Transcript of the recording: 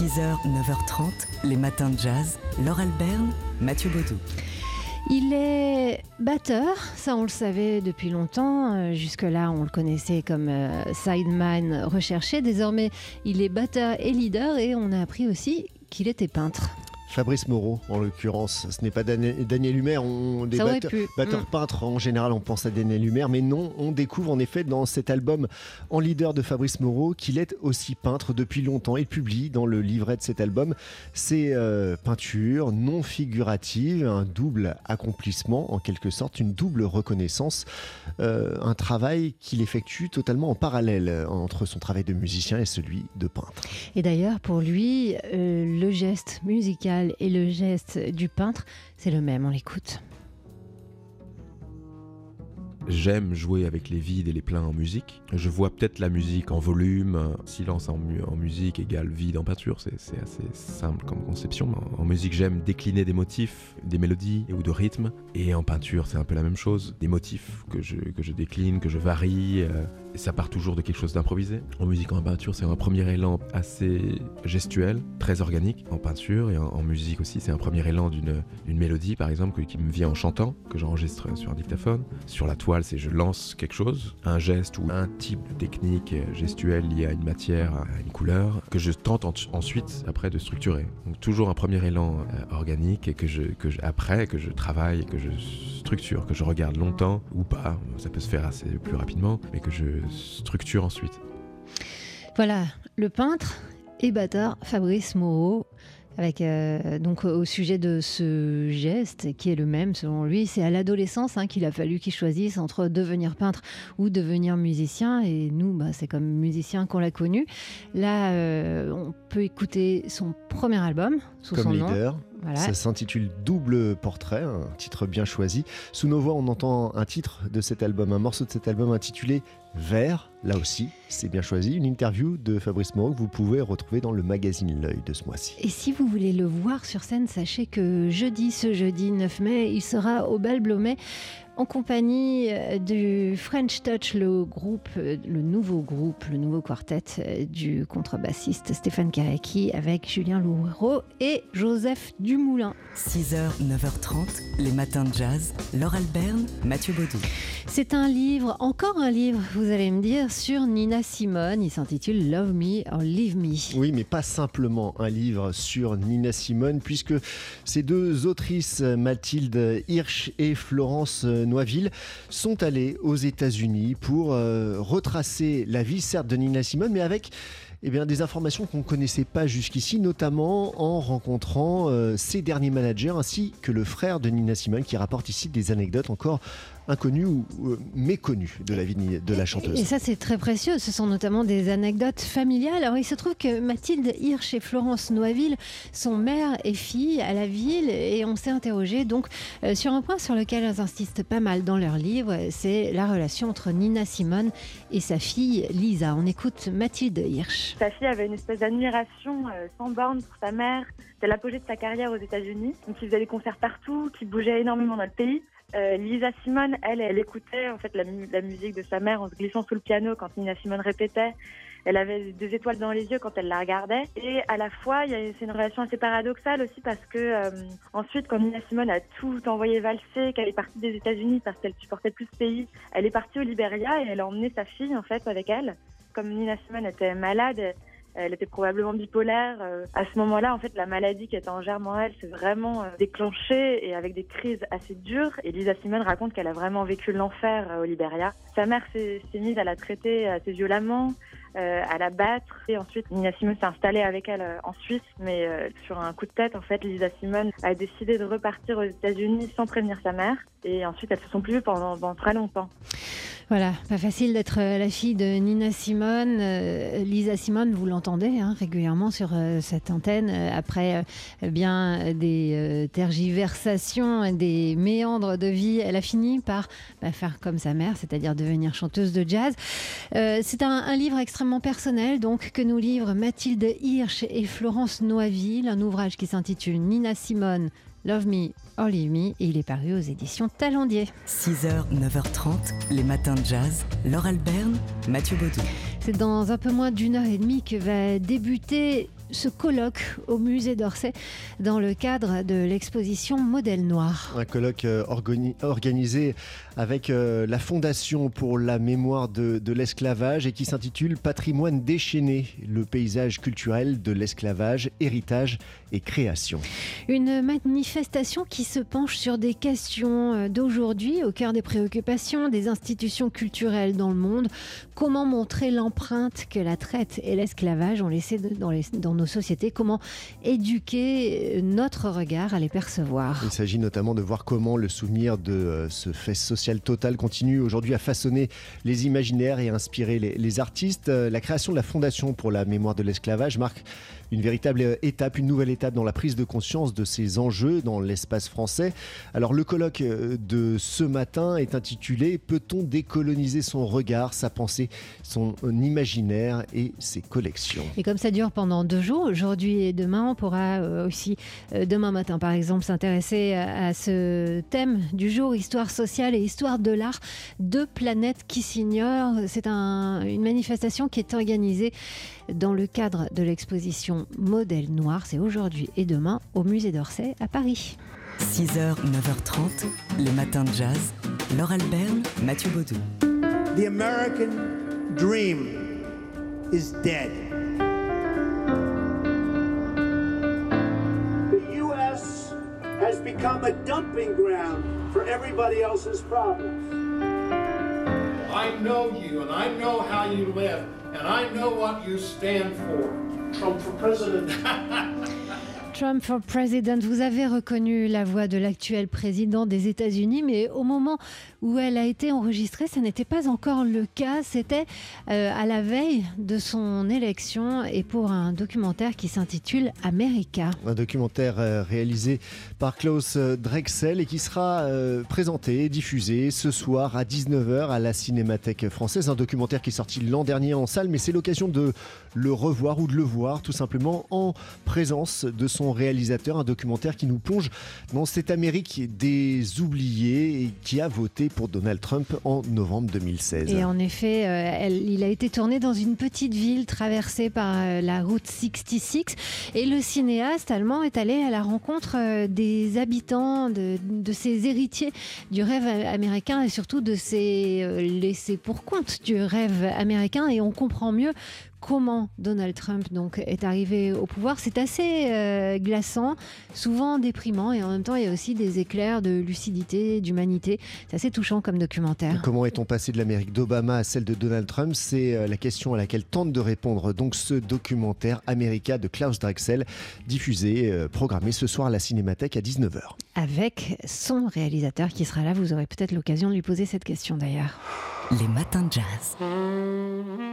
6h, 9h30, les matins de jazz. Laure Alberne, Mathieu Baudou. Il est batteur, ça on le savait depuis longtemps. Euh, Jusque-là, on le connaissait comme euh, sideman recherché. Désormais, il est batteur et leader et on a appris aussi qu'il était peintre. Fabrice Moreau, en l'occurrence. Ce n'est pas Daniel Daniel Humer. On, des batteurs, pu. batteurs Mm. peintres, en général, on pense à Daniel Humer. Mais non, on découvre en effet dans cet album en leader de Fabrice Moreau qu'il est aussi peintre depuis longtemps. Il publie dans le livret de cet album ses euh, peintures non figuratives, un double accomplissement, en quelque sorte, une double reconnaissance. Euh, un travail qu'il effectue totalement en parallèle euh, entre son travail de musicien et celui de peintre. Et d'ailleurs, pour lui, euh, geste musical et le geste du peintre, c'est le même. On l'écoute. J'aime jouer avec les vides et les pleins en musique. Je vois peut-être la musique en volume, silence en, mu- en musique égale vide en peinture, c'est assez simple comme conception. En, musique, j'aime décliner des motifs, des mélodies ou de rythmes. Et en peinture, c'est un peu la même chose. Des motifs que je, que je décline, que je varie. euh, et ça part toujours de quelque chose d'improvisé. En musique, en peinture, c'est un premier élan assez gestuel, très organique. En peinture et en, musique aussi, c'est un premier élan d'une mélodie, par exemple, qui me vient en chantant, que j'enregistre sur un dictaphone. Sur la toile, c'est je lance quelque chose, un geste ou un type de technique gestuelle lié à une matière, à une couleur, que je tente en- ensuite, après, de structurer. Donc toujours un premier élan euh, organique et que je, que après, que je travaille, que je structure, que je regarde longtemps ou pas, ça peut se faire assez plus rapidement, mais que je structure ensuite. Voilà, le peintre et batteur Fabrice Moreau. Avec euh, donc au sujet de ce geste qui est le même selon lui, c'est à l'adolescence hein, qu'il a fallu qu'il choisisse entre devenir peintre ou devenir musicien. Et nous, bah, c'est comme musicien qu'on l'a connu. Là, euh, on peut écouter son premier album sous Comme son nom. Voilà. Ça s'intitule Double Portrait, un titre bien choisi. Sous nos voix, on entend un titre de cet album, un morceau de cet album intitulé Vert. Là aussi, c'est bien choisi. Une interview de Fabrice Moreau que vous pouvez retrouver dans le magazine L'œil de ce mois-ci. Et si vous voulez le voir sur scène, sachez que jeudi, ce jeudi 9 mai, il sera au Bal Blomet en compagnie euh, du French Touch, le groupe, euh, le nouveau groupe, le nouveau quartet euh, du contrebassiste Stéphane Karecki avec Julien Loureau et Joseph Dumoulin. 6h, 9h30, les matins de jazz. Laure Alberne, Mathieu Baudou. C'est un livre, encore un livre, vous allez me dire, sur Nina Simone. Il s'intitule Love Me or Leave Me. Oui, mais pas simplement un livre sur Nina Simone, puisque ces deux autrices, Mathilde Hirsch et Florence Noiville, sont allées aux États-Unis pour euh, retracer la vie, certes, de Nina Simone, mais avec eh bien, des informations qu'on ne connaissait pas jusqu'ici, notamment en rencontrant euh, ses derniers managers, ainsi que le frère de Nina Simone, qui rapporte ici des anecdotes encore inconnues ou euh, méconnues de la vie de la chanteuse. Et ça, c'est très précieux. Ce sont notamment des anecdotes familiales. Alors, il se trouve que Mathilde Hirsch et Florence Noiville sont mère et fille à la ville et on s'est interrogé donc euh, sur un point sur lequel elles insistent pas mal dans leur livre, c'est la relation entre Nina Simone et sa fille Lisa. On écoute Mathilde Hirsch. Sa fille avait une espèce d'admiration euh, sans borne pour sa mère. C'était l'apogée de sa carrière aux États-Unis. Donc, il faisait des concerts partout, qui bougeait énormément dans le pays. Euh, Lisa Simone, elle, elle écoutait en fait la, mu- la musique de sa mère en se glissant sous le piano quand Nina Simone répétait. Elle avait des étoiles dans les yeux quand elle la regardait. Et à la fois, c'est une relation assez paradoxale aussi parce que euh, ensuite, quand Nina Simone a tout envoyé valser, qu'elle est partie des États-Unis parce qu'elle supportait plus ce pays, elle est partie au Liberia et elle a emmené sa fille en fait avec elle. Comme Nina Simone était malade, elle était probablement bipolaire. Euh, À ce moment-là, en fait, la maladie qui était en germe en elle s'est vraiment euh, déclenchée et avec des crises assez dures. Et Lisa Simone raconte qu'elle a vraiment vécu l'enfer euh, au Liberia. Sa mère s'est mise à la traiter assez violemment, euh, à la battre. Et ensuite, Nina Simone s'est installée avec elle euh, en Suisse. Mais euh, sur un coup de tête, en fait, Lisa Simone a décidé de repartir aux États-Unis sans prévenir sa mère. Et ensuite, elles se sont plus vues pendant, pendant très longtemps. Voilà, pas facile d'être euh, la fille de Nina Simone. Euh, Lisa Simone, vous l'entendez hein, régulièrement sur euh, cette antenne, après bien des tergiversations, des méandres de vie, elle a fini par bah, faire comme sa mère, c'est-à-dire devenir chanteuse de jazz. C'est un, un livre extrêmement personnel, donc que nous livrent Mathilde Hirsch et Florence Noiville, un ouvrage qui s'intitule Nina Simone. Love Me or Leave Me et il est paru aux éditions Talendier. 6h, 9h30, les matins de jazz. Laure Alberne, Mathieu Baudou. C'est dans un peu moins d'une heure et demie que va débuter ce colloque au musée d'Orsay dans le cadre de l'exposition Modèle Noir. Un colloque euh, organisé avec euh, la Fondation pour la mémoire de, de l'esclavage et qui s'intitule Patrimoine déchaîné, le paysage culturel de l'esclavage, héritage et création. Une manifestation qui se penche sur des questions euh, d'aujourd'hui au cœur des préoccupations des institutions culturelles dans le monde. Comment montrer l'empreinte que la traite et l'esclavage ont laissé dans, les, dans nos sociétés Comment éduquer euh, notre regard à les percevoir Il s'agit notamment de voir comment le souvenir de euh, ce fait social total continue aujourd'hui à façonner les imaginaires et inspirer les, les artistes. La création de la Fondation pour la mémoire de l'esclavage marque une véritable étape, une nouvelle étape dans la prise de conscience de ces enjeux dans l'espace français. Alors le colloque euh, de ce matin est intitulé Peut-on décoloniser son regard, sa pensée, son imaginaire et ses collections? Et comme ça dure pendant deux jours, aujourd'hui et demain, on pourra euh, aussi, euh, demain matin par exemple, s'intéresser à ce thème du jour, histoire sociale et histoire de l'art, deux planètes qui s'ignorent. C'est un, une manifestation qui est organisée dans le cadre de l'exposition Modèle Noir. C'est aujourd'hui et demain au musée d'Orsay à Paris. 6h, 9h30, les matins de jazz. Laure Alberne, Mathieu Baudou. The American dream is dead. The U.S. has become a dumping ground for everybody else's problems. I know you and I know how you live and I know what you stand for. Trump for president. Trump for President, vous avez reconnu la voix de l'actuel président des États-Unis, mais au moment où elle a été enregistrée, ça n'était pas encore le cas. C'était euh, à la veille de son élection et pour un documentaire qui s'intitule America. Un documentaire euh, réalisé par Klaus Drexel et qui sera euh, présenté et diffusé ce soir à 19h à la Cinémathèque française. Un documentaire qui est sorti l'an dernier en salle, mais c'est l'occasion de le revoir ou de le voir tout simplement en présence de son réalisateur. Un documentaire qui nous plonge dans cette Amérique des oubliés et qui a voté pour Donald Trump en novembre 2016. Et en effet, euh, il a été tourné dans une petite ville traversée par euh, la route 66 et le cinéaste allemand est allé à la rencontre euh, des habitants, de, de ces héritiers du rêve américain et surtout de ces laissés pour compte du rêve américain et on comprend mieux comment Donald Trump donc est arrivé au pouvoir. C'est assez glaçant, souvent déprimant et en même temps il y a aussi des éclairs de lucidité, d'humanité. C'est assez touchant comme documentaire. Comment est-on passé de l'Amérique d'Obama à celle de Donald Trump? C'est euh, la question à laquelle tente de répondre donc ce documentaire America de Klaus Drexel, diffusé, euh, programmé ce soir à la Cinémathèque à 19h. Avec son réalisateur qui sera là, vous aurez peut-être l'occasion de lui poser cette question d'ailleurs. Les matins de jazz.